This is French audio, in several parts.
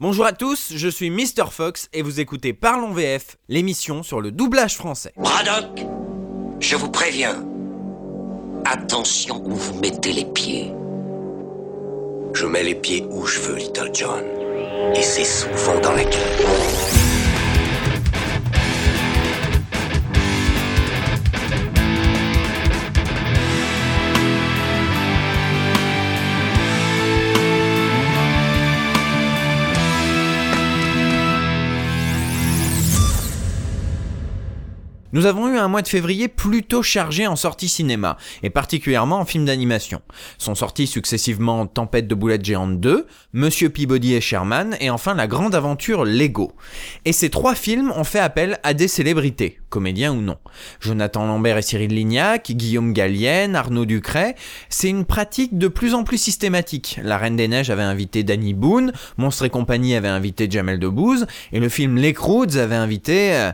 Bonjour à tous, je suis Mr. Fox et vous écoutez Parlons VF, l'émission sur le doublage français. Braddock, je vous préviens. Attention où vous mettez les pieds. Je mets les pieds où je veux, Little John. Et c'est souvent dans la gueule. Nous avons eu un mois de février plutôt chargé en sorties cinéma, et particulièrement en films d'animation. Sont sortis successivement Tempête de boulettes géantes 2, Monsieur Peabody et Sherman, et enfin La Grande Aventure Lego. Et ces trois films ont fait appel à des célébrités, comédiens ou non. Jonathan Lambert et Cyril Lignac, Guillaume Gallienne, Arnaud Ducret, c'est une pratique de plus en plus systématique. La Reine des Neiges avait invité Danny Boone, Monstre et compagnie avait invité Jamel Debbouze, et le film Les Croods avait invité... euh,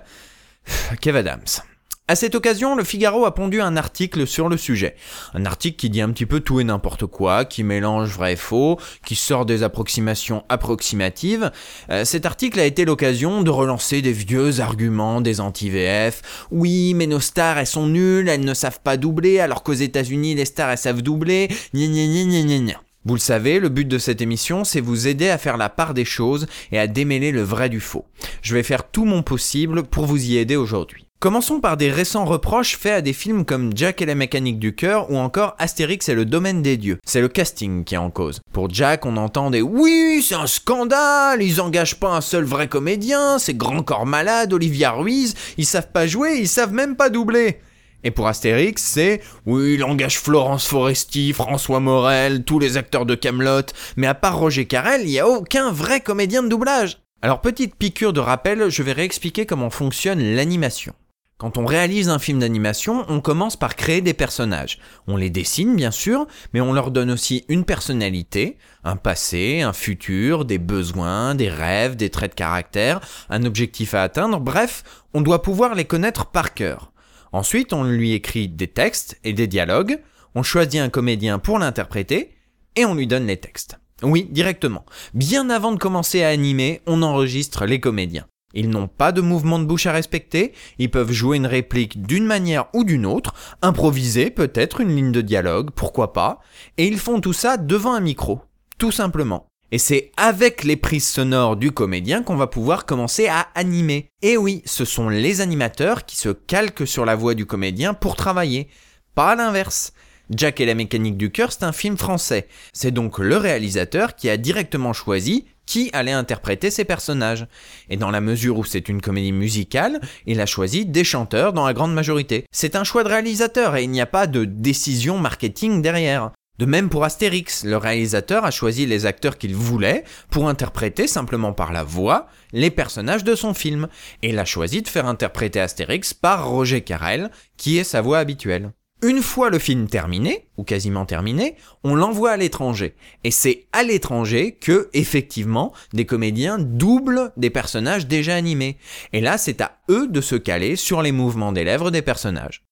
Kev Adams. À cette occasion, le Figaro a pondu un article sur le sujet. Un article qui dit un petit peu tout et n'importe quoi, qui mélange vrai et faux, qui sort des approximations approximatives. Euh, cet article a été l'occasion de relancer des vieux arguments des anti-VF. Oui, mais nos stars, elles sont nulles, elles ne savent pas doubler, alors qu'aux États-Unis, les stars, elles savent doubler. Gna gna gna gna gna. Vous le savez, le but de cette émission, c'est vous aider à faire la part des choses et à démêler le vrai du faux. Je vais faire tout mon possible pour vous y aider aujourd'hui. Commençons par des récents reproches faits à des films comme Jack et la mécanique du cœur ou encore Astérix et le domaine des dieux. C'est le casting qui est en cause. Pour Jack, on entend des oui, c'est un scandale, ils engagent pas un seul vrai comédien, c'est grand corps malade, Olivia Ruiz, ils savent pas jouer, ils savent même pas doubler. Et pour Astérix, c'est oui, il engage Florence Foresti, François Morel, tous les acteurs de Camelot, mais à part Roger Carrel, il y a aucun vrai comédien de doublage. Alors petite piqûre de rappel, je vais réexpliquer comment fonctionne l'animation. Quand on réalise un film d'animation, on commence par créer des personnages. On les dessine bien sûr, mais on leur donne aussi une personnalité, un passé, un futur, des besoins, des rêves, des traits de caractère, un objectif à atteindre, bref, on doit pouvoir les connaître par cœur. Ensuite, on lui écrit des textes et des dialogues, on choisit un comédien pour l'interpréter, et on lui donne les textes. Oui, directement. Bien avant de commencer à animer, on enregistre les comédiens. Ils n'ont pas de mouvement de bouche à respecter, ils peuvent jouer une réplique d'une manière ou d'une autre, improviser peut-être une ligne de dialogue, pourquoi pas, et ils font tout ça devant un micro, tout simplement. Et c'est avec les prises sonores du comédien qu'on va pouvoir commencer à animer. Et oui, ce sont les animateurs qui se calquent sur la voix du comédien pour travailler, pas l'inverse. Jack et la mécanique du cœur, c'est un film français. C'est donc le réalisateur qui a directement choisi qui allait interpréter ses personnages. Et dans la mesure où c'est une comédie musicale, il a choisi des chanteurs dans la grande majorité. C'est un choix de réalisateur et il n'y a pas de décision marketing derrière. De même pour Astérix, le réalisateur a choisi les acteurs qu'il voulait pour interpréter simplement par la voix les personnages de son film, et il a choisi de faire interpréter Astérix par Roger Carrel, qui est sa voix habituelle. Une fois le film terminé, ou quasiment terminé, on l'envoie à l'étranger. Et c'est à l'étranger que, effectivement, des comédiens doublent des personnages déjà animés. Et là, c'est à eux de se caler sur les mouvements des lèvres des personnages.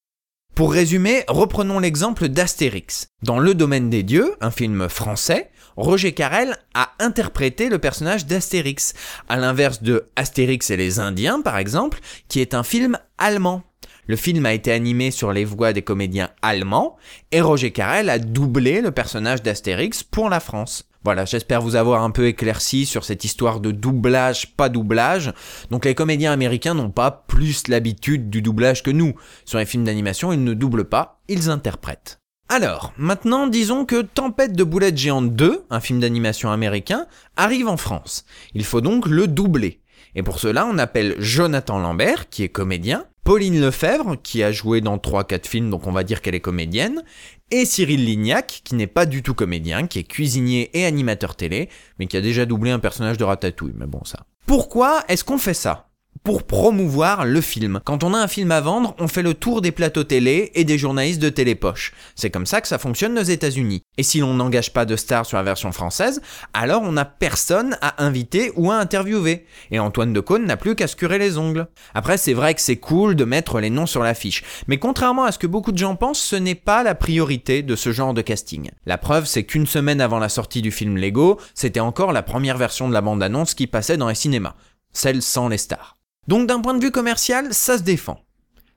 Pour résumer, reprenons l'exemple d'Astérix. Dans Le Domaine des Dieux, un film français, Roger Carrel a interprété le personnage d'Astérix, à l'inverse de Astérix et les Indiens par exemple, qui est un film allemand. Le film a été animé sur les voix des comédiens allemands, et Roger Carrel a doublé le personnage d'Astérix pour la France. Voilà, j'espère vous avoir un peu éclairci sur cette histoire de doublage, pas doublage. Donc les comédiens américains n'ont pas plus l'habitude du doublage que nous. Sur les films d'animation, ils ne doublent pas, ils interprètent. Alors, maintenant, disons que Tempête de boulettes géantes 2, un film d'animation américain, arrive en France. Il faut donc le doubler. Et pour cela, on appelle Jonathan Lambert, qui est comédien, Pauline Lefebvre, qui a joué dans 3-4 films, donc on va dire qu'elle est comédienne, et Cyril Lignac, qui n'est pas du tout comédien, qui est cuisinier et animateur télé, mais qui a déjà doublé un personnage de Ratatouille, mais bon ça. Pourquoi est-ce qu'on fait ça? Pour promouvoir le film. Quand on a un film à vendre, on fait le tour des plateaux télé et des journalistes de télépoche. C'est comme ça que ça fonctionne aux États-Unis. Et si l'on n'engage pas de star sur la version française, alors on n'a personne à inviter ou à interviewer. Et Antoine Decaune n'a plus qu'à se curer les ongles. Après, c'est vrai que c'est cool de mettre les noms sur l'affiche. Mais contrairement à ce que beaucoup de gens pensent, ce n'est pas la priorité de ce genre de casting. La preuve, c'est qu'une semaine avant la sortie du film Lego, c'était encore la première version de la bande-annonce qui passait dans les cinémas. Celle sans les stars. Donc d'un point de vue commercial, ça se défend.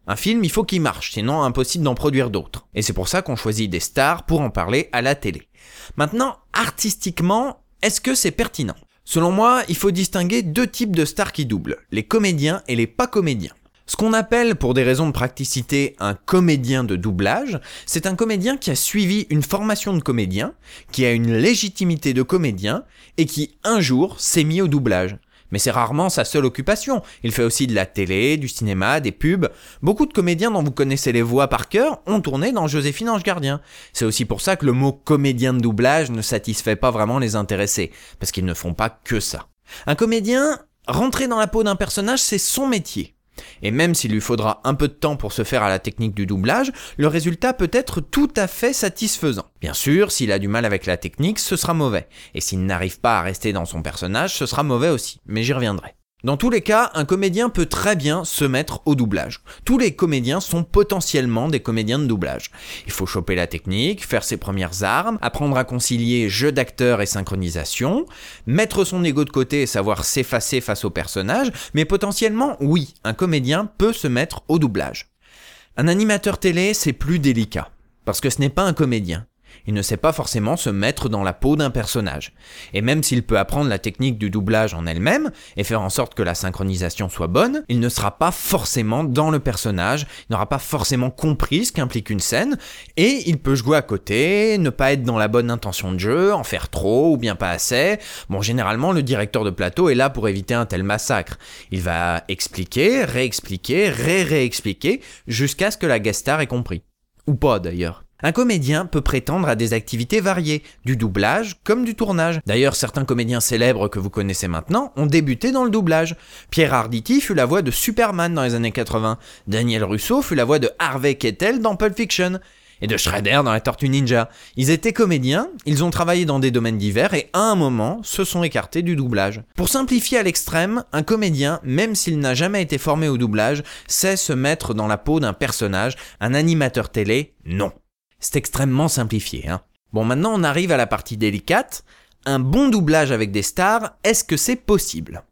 Un film, il faut qu'il marche, sinon impossible d'en produire d'autres. Et c'est pour ça qu'on choisit des stars pour en parler à la télé. Maintenant, artistiquement, est-ce que c'est pertinent? Selon moi, il faut distinguer deux types de stars qui doublent, les comédiens et les pas comédiens. Ce qu'on appelle, pour des raisons de praticité, un comédien de doublage, c'est un comédien qui a suivi une formation de comédien, qui a une légitimité de comédien, et qui un jour s'est mis au doublage. Mais c'est rarement sa seule occupation. Il fait aussi de la télé, du cinéma, des pubs. Beaucoup de comédiens dont vous connaissez les voix par cœur ont tourné dans Joséphine Ange Gardien. C'est aussi pour ça que le mot comédien de doublage ne satisfait pas vraiment les intéressés, parce qu'ils ne font pas que ça. Un comédien, rentrer dans la peau d'un personnage, c'est son métier. Et même s'il lui faudra un peu de temps pour se faire à la technique du doublage, le résultat peut être tout à fait satisfaisant. Bien sûr, s'il a du mal avec la technique, ce sera mauvais. Et s'il n'arrive pas à rester dans son personnage, ce sera mauvais aussi. Mais j'y reviendrai. Dans tous les cas, un comédien peut très bien se mettre au doublage. Tous les comédiens sont potentiellement des comédiens de doublage. Il faut choper la technique, faire ses premières armes, apprendre à concilier jeu d'acteur et synchronisation, mettre son ego de côté et savoir s'effacer face au personnage, mais potentiellement, oui, un comédien peut se mettre au doublage. Un animateur télé, c'est plus délicat, parce que ce n'est pas un comédien il ne sait pas forcément se mettre dans la peau d'un personnage. Et même s'il peut apprendre la technique du doublage en elle-même et faire en sorte que la synchronisation soit bonne, il ne sera pas forcément dans le personnage, il n'aura pas forcément compris ce qu'implique une scène, et il peut jouer à côté, ne pas être dans la bonne intention de jeu, en faire trop ou bien pas assez. Bon, généralement, le directeur de plateau est là pour éviter un tel massacre. Il va expliquer, réexpliquer, ré-réexpliquer, jusqu'à ce que la guest star ait compris. Ou pas d'ailleurs. Un comédien peut prétendre à des activités variées, du doublage comme du tournage. D'ailleurs, certains comédiens célèbres que vous connaissez maintenant ont débuté dans le doublage. Pierre Arditi fut la voix de Superman dans les années 80. Daniel Russo fut la voix de Harvey Kettel dans Pulp Fiction. Et de Shredder dans la Tortue Ninja. Ils étaient comédiens, ils ont travaillé dans des domaines divers et à un moment se sont écartés du doublage. Pour simplifier à l'extrême, un comédien, même s'il n'a jamais été formé au doublage, sait se mettre dans la peau d'un personnage, un animateur télé, non. C'est extrêmement simplifié. Hein. Bon, maintenant on arrive à la partie délicate. Un bon doublage avec des stars, est-ce que c'est possible?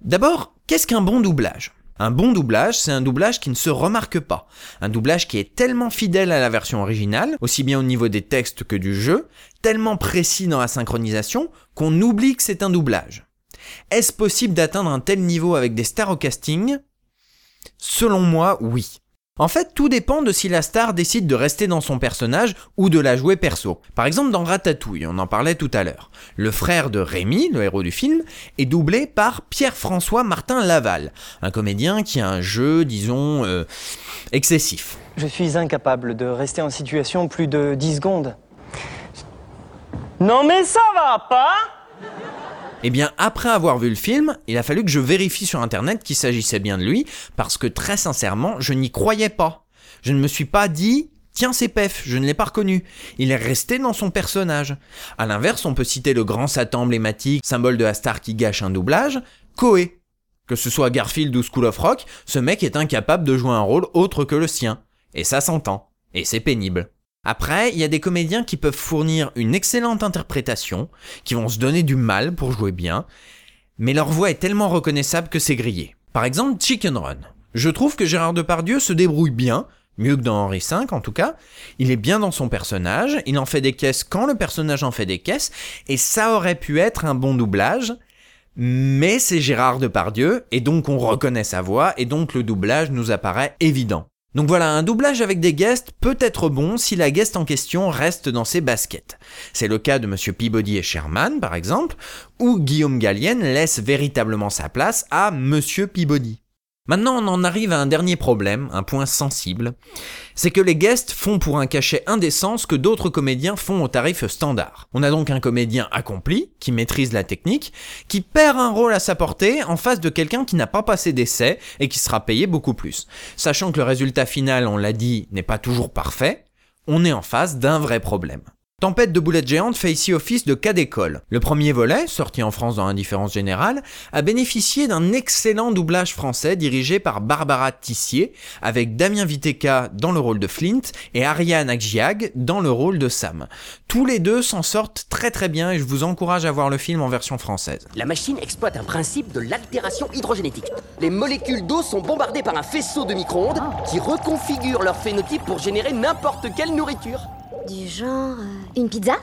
D'abord, qu'est-ce qu'un bon doublage? Un bon doublage, c'est un doublage qui ne se remarque pas. Un doublage qui est tellement fidèle à la version originale, aussi bien au niveau des textes que du jeu, tellement précis dans la synchronisation, qu'on oublie que c'est un doublage. Est-ce possible d'atteindre un tel niveau avec des stars au casting? Selon moi, oui. En fait, tout dépend de si la star décide de rester dans son personnage ou de la jouer perso. Par exemple, dans Ratatouille, on en parlait tout à l'heure. Le frère de Rémi, le héros du film, est doublé par Pierre-François Martin Laval, un comédien qui a un jeu, disons, euh, excessif. Je suis incapable de rester en situation plus de 10 secondes. Non mais ça va pas eh bien, après avoir vu le film, il a fallu que je vérifie sur internet qu'il s'agissait bien de lui, parce que très sincèrement, je n'y croyais pas. Je ne me suis pas dit, tiens c'est Pef, je ne l'ai pas reconnu. Il est resté dans son personnage. A l'inverse, on peut citer le grand Satan emblématique, symbole de la star qui gâche un doublage, Koé. Que ce soit Garfield ou School of Rock, ce mec est incapable de jouer un rôle autre que le sien. Et ça s'entend. Et c'est pénible. Après, il y a des comédiens qui peuvent fournir une excellente interprétation, qui vont se donner du mal pour jouer bien, mais leur voix est tellement reconnaissable que c'est grillé. Par exemple, Chicken Run. Je trouve que Gérard Depardieu se débrouille bien, mieux que dans Henri V en tout cas. Il est bien dans son personnage, il en fait des caisses quand le personnage en fait des caisses, et ça aurait pu être un bon doublage, mais c'est Gérard Depardieu, et donc on reconnaît sa voix, et donc le doublage nous apparaît évident. Donc voilà, un doublage avec des guests peut être bon si la guest en question reste dans ses baskets. C'est le cas de Monsieur Peabody et Sherman, par exemple, où Guillaume Gallienne laisse véritablement sa place à Monsieur Peabody. Maintenant, on en arrive à un dernier problème, un point sensible. C'est que les guests font pour un cachet indécent ce que d'autres comédiens font au tarif standard. On a donc un comédien accompli, qui maîtrise la technique, qui perd un rôle à sa portée en face de quelqu'un qui n'a pas passé d'essai et qui sera payé beaucoup plus. Sachant que le résultat final, on l'a dit, n'est pas toujours parfait, on est en face d'un vrai problème. Tempête de boulettes géantes fait ici office de cas d'école. Le premier volet, sorti en France dans l'indifférence générale, a bénéficié d'un excellent doublage français dirigé par Barbara Tissier, avec Damien Viteka dans le rôle de Flint et Ariane Aggiag dans le rôle de Sam. Tous les deux s'en sortent très très bien et je vous encourage à voir le film en version française. La machine exploite un principe de l'altération hydrogénétique. Les molécules d'eau sont bombardées par un faisceau de micro-ondes qui reconfigure leur phénotype pour générer n'importe quelle nourriture. Du genre. euh, une pizza?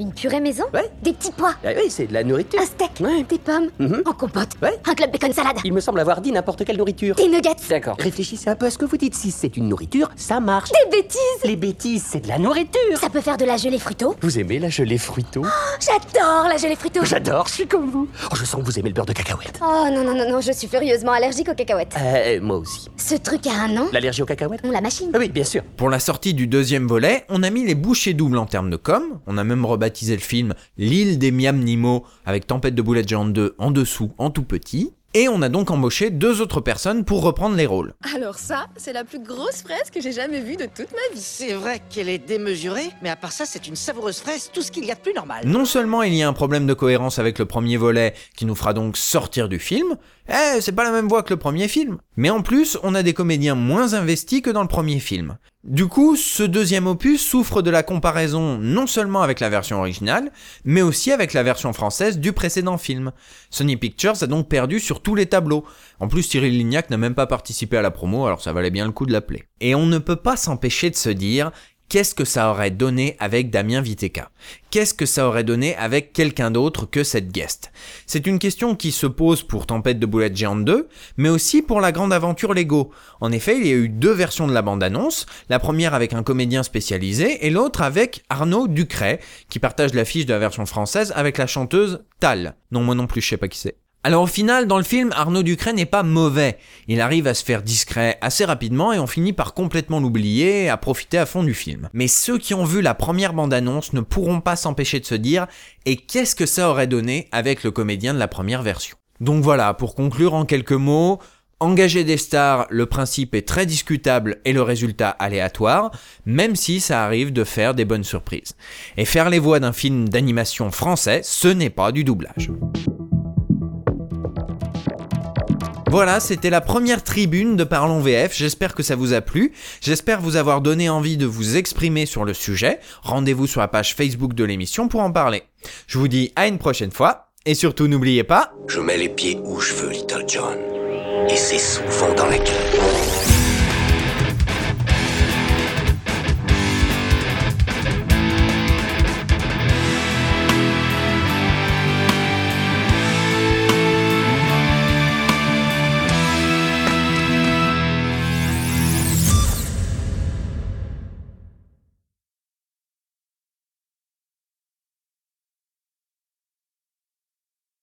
Une purée maison Ouais. Des petits pois Ah oui, c'est de la nourriture. Un steak Ouais. Des pommes Mhm. En compote Ouais. Un club bacon salade Il me semble avoir dit n'importe quelle nourriture. Des nuggets D'accord. Réfléchissez un peu à ce que vous dites. Si c'est une nourriture, ça marche. Des bêtises Les bêtises, c'est de la nourriture. Ça peut faire de la gelée fruito Vous aimez la gelée fruito J'adore la gelée fruito J'adore, je suis comme vous. Oh, je sens que vous aimez le beurre de cacahuète. Oh non, non, non, non, je suis furieusement allergique aux cacahuètes. Euh, moi aussi. Ce truc a un nom L'allergie aux cacahuètes On la machine Ah oui, bien sûr. Pour la sortie du deuxième volet, on a mis les bouchées doubles en termes de com, on a même rebaptisé le film L'île des Miam Nimo avec Tempête de boulettes géantes 2 en dessous en tout petit, et on a donc embauché deux autres personnes pour reprendre les rôles. Alors ça, c'est la plus grosse fraise que j'ai jamais vue de toute ma vie. C'est vrai qu'elle est démesurée, mais à part ça, c'est une savoureuse fraise, tout ce qu'il y a de plus normal. Non seulement il y a un problème de cohérence avec le premier volet qui nous fera donc sortir du film, eh, c'est pas la même voix que le premier film. Mais en plus, on a des comédiens moins investis que dans le premier film. Du coup, ce deuxième opus souffre de la comparaison non seulement avec la version originale, mais aussi avec la version française du précédent film. Sony Pictures a donc perdu sur tous les tableaux. En plus, Cyril Lignac n'a même pas participé à la promo, alors ça valait bien le coup de l'appeler. Et on ne peut pas s'empêcher de se dire qu'est-ce que ça aurait donné avec Damien Viteka Qu'est-ce que ça aurait donné avec quelqu'un d'autre que cette guest? C'est une question qui se pose pour Tempête de boulettes géantes 2, mais aussi pour la grande aventure Lego. En effet, il y a eu deux versions de la bande-annonce, la première avec un comédien spécialisé et l'autre avec Arnaud Ducret, qui partage l'affiche de la version française avec la chanteuse Tal. Non, moi non plus, je sais pas qui c'est. Alors au final, dans le film, Arnaud Ducret n'est pas mauvais. Il arrive à se faire discret assez rapidement et on finit par complètement l'oublier et à profiter à fond du film. Mais ceux qui ont vu la première bande-annonce ne pourront pas s'empêcher de se dire et qu'est-ce que ça aurait donné avec le comédien de la première version? Donc voilà, pour conclure en quelques mots, Engager des stars, le principe est très discutable et le résultat aléatoire, même si ça arrive de faire des bonnes surprises. Et faire les voix d'un film d'animation français, ce n'est pas du doublage. Voilà, c'était la première tribune de Parlons VF. J'espère que ça vous a plu. J'espère vous avoir donné envie de vous exprimer sur le sujet. Rendez-vous sur la page Facebook de l'émission pour en parler. Je vous dis à une prochaine fois. Et surtout, n'oubliez pas... Je mets les pieds où je veux, Little John. Et c'est souvent dans la.